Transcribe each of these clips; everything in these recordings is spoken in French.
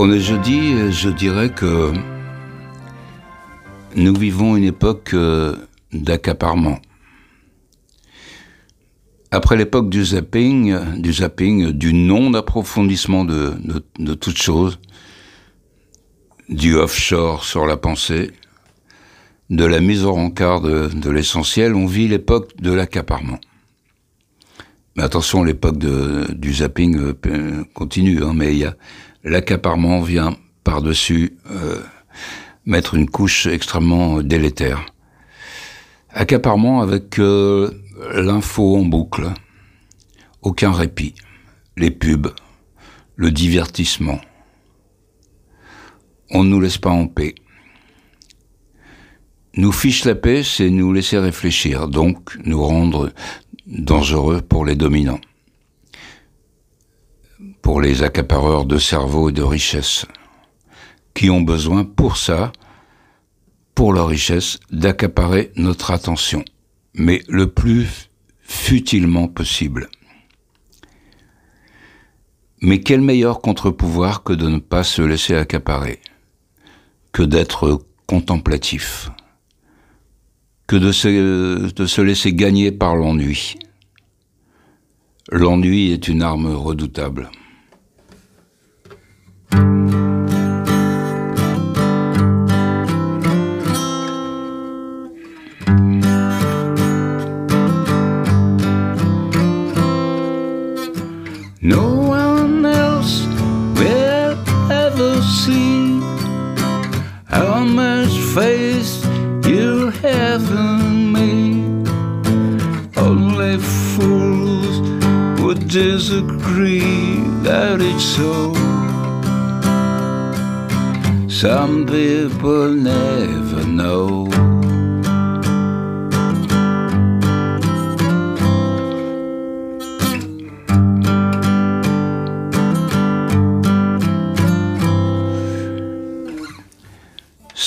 On est jeudi, je dirais que nous vivons une époque euh, d'accaparement. Après l'époque du zapping, du zapping, du non-approfondissement de, de, toute chose, du offshore sur la pensée, de la mise au rencard de, de l'essentiel, on vit l'époque de l'accaparement. Mais attention, l'époque du zapping euh, continue, hein, mais il y a l'accaparement vient par-dessus euh, mettre une couche extrêmement délétère. Accaparement avec euh, l'info en boucle, aucun répit, les pubs, le divertissement. On ne nous laisse pas en paix. Nous fiche la paix, c'est nous laisser réfléchir, donc nous rendre dangereux pour les dominants pour les accapareurs de cerveau et de richesse, qui ont besoin pour ça, pour leur richesse, d'accaparer notre attention, mais le plus futilement possible. Mais quel meilleur contre-pouvoir que de ne pas se laisser accaparer, que d'être contemplatif, que de se, de se laisser gagner par l'ennui. L'ennui est une arme redoutable. No one else will ever see how much faith you have in me. Only fools would disagree that it's so. Some people never know.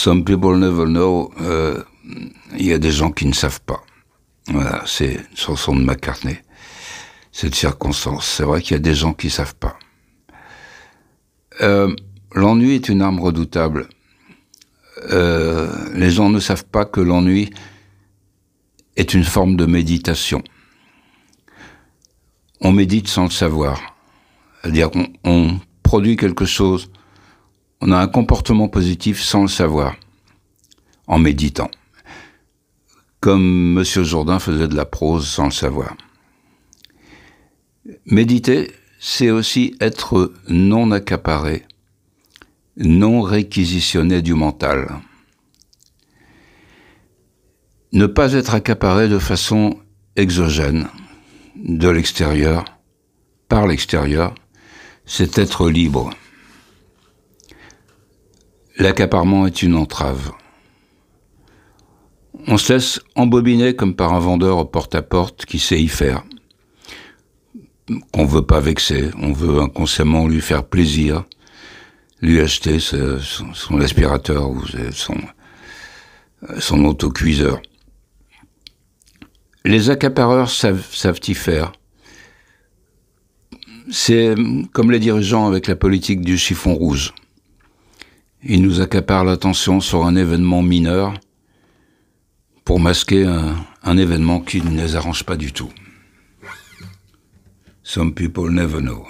Some people never know. Euh, il y a des gens qui ne savent pas. Voilà, c'est une chanson de McCartney cette circonstance. C'est vrai qu'il y a des gens qui savent pas. Euh, l'ennui est une arme redoutable. Euh, les gens ne savent pas que l'ennui est une forme de méditation. On médite sans le savoir. C'est-à-dire qu'on on produit quelque chose, on a un comportement positif sans le savoir, en méditant. Comme M. Jourdain faisait de la prose sans le savoir. Méditer, c'est aussi être non accaparé, non réquisitionné du mental. Ne pas être accaparé de façon exogène, de l'extérieur, par l'extérieur, c'est être libre. L'accaparement est une entrave. On se laisse embobiner comme par un vendeur porte-à-porte qui sait y faire qu'on veut pas vexer, on veut inconsciemment lui faire plaisir, lui acheter son, aspirateur ou son, autocuiseur. Les accapareurs savent y faire. C'est comme les dirigeants avec la politique du chiffon rouge. Ils nous accaparent l'attention sur un événement mineur pour masquer un, un événement qui ne les arrange pas du tout. Some people never know.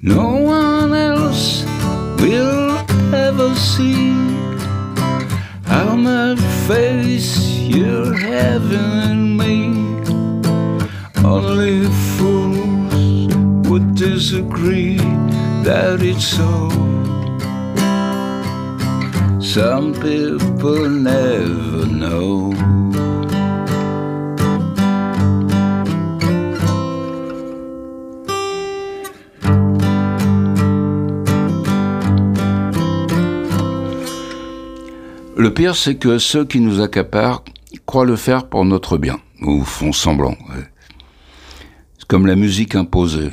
No one else will ever see how much face you're having in me. Only fools disagree that it's so. Some people never know. Le pire, c'est que ceux qui nous accaparent croient le faire pour notre bien, ou font semblant. C'est comme la musique imposée.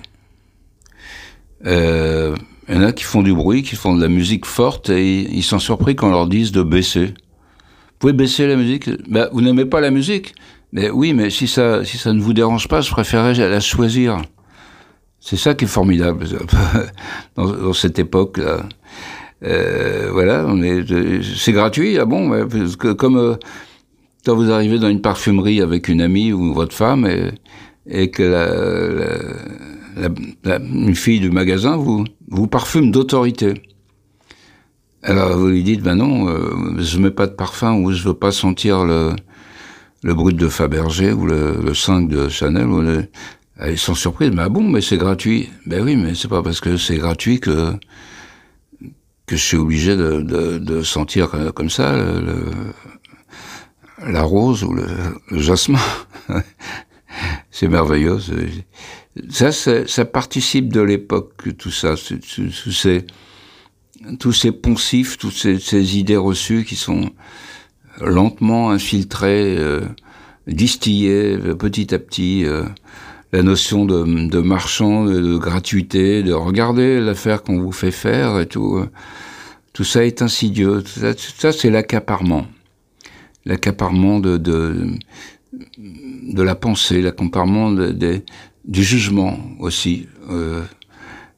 Euh, il y en a qui font du bruit, qui font de la musique forte et ils sont surpris quand on leur dise de baisser. Vous pouvez baisser la musique? Bah, Vous n'aimez pas la musique? Mais oui, mais si ça, si ça ne vous dérange pas, je préférerais la choisir. C'est ça qui est formidable dans, cette époque-là. Euh, voilà, c'est gratuit, ah bon, comme euh, quand vous arrivez dans une parfumerie avec une amie ou votre femme et, et que la, une fille du magasin vous, vous parfume d'autorité. Alors vous lui dites, ben non, euh, je mets pas de parfum ou je veux pas sentir le, le brut de Fabergé ou le, le 5 de Chanel. Ou le... Ils sont surprises, mais ah bon, mais c'est gratuit. Ben oui, mais c'est pas parce que c'est gratuit que que je suis obligé de, de, sentir comme ça le, la rose ou le jasmin. c'est merveilleux. Ça, ça participe de l'époque, tout ça, tous ces, tous ces poncifs, toutes ces, ces, idées reçues qui sont lentement infiltrées, euh, distillées petit à petit. Euh, la notion de, de marchand, de, gratuité, de regarder l'affaire qu'on vous fait faire et tout. Euh, tout ça est insidieux. Tout ça, ça c'est l'accaparement. L'accaparement de, de, de, la pensée, l'accaparement de, de, du jugement aussi. Euh,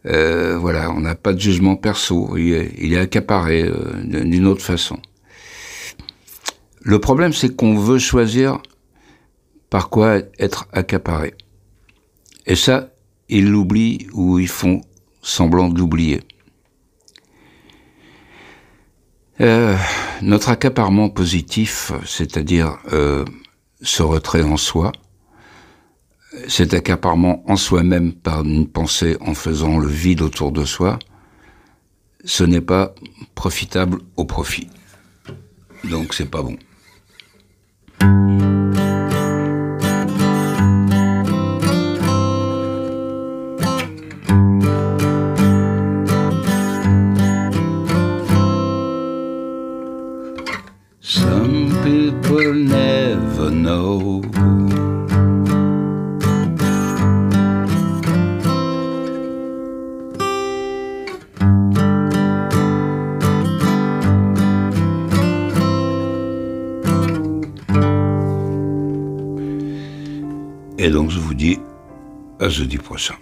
euh, voilà, on n'a pas de jugement perso, il est, accaparé euh, d'une autre façon. Le problème, c'est qu'on veut choisir par quoi être accaparé. Et ça, ils l'oublient ou ils font semblant de l'oublier. Euh, notre accaparement positif, c'est-à-dire ce retrait en soi, cet accaparement en soi-même par une pensée en faisant le vide autour de soi, ce n'est pas profitable au profit. Donc c'est pas bon. Et donc je vous dis à jeudi prochain.